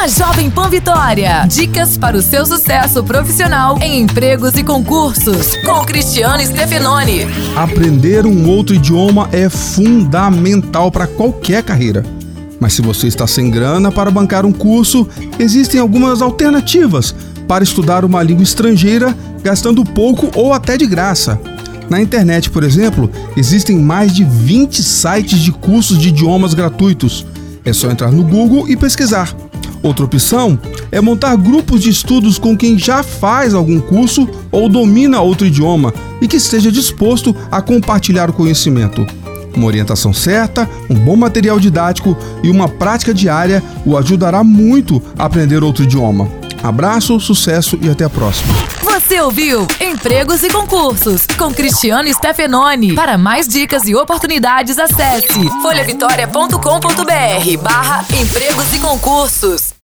na Jovem Pan Vitória. Dicas para o seu sucesso profissional em empregos e concursos, com Cristiano Stefanoni. Aprender um outro idioma é fundamental para qualquer carreira. Mas se você está sem grana para bancar um curso, existem algumas alternativas para estudar uma língua estrangeira gastando pouco ou até de graça. Na internet, por exemplo, existem mais de 20 sites de cursos de idiomas gratuitos. É só entrar no Google e pesquisar. Outra opção é montar grupos de estudos com quem já faz algum curso ou domina outro idioma e que esteja disposto a compartilhar o conhecimento. Uma orientação certa, um bom material didático e uma prática diária o ajudará muito a aprender outro idioma. Abraço, sucesso e até a próxima. Você ouviu Empregos e Concursos com Cristiano Stefanoni. Para mais dicas e oportunidades, acesse folhavitória.com.br barra empregos e concursos.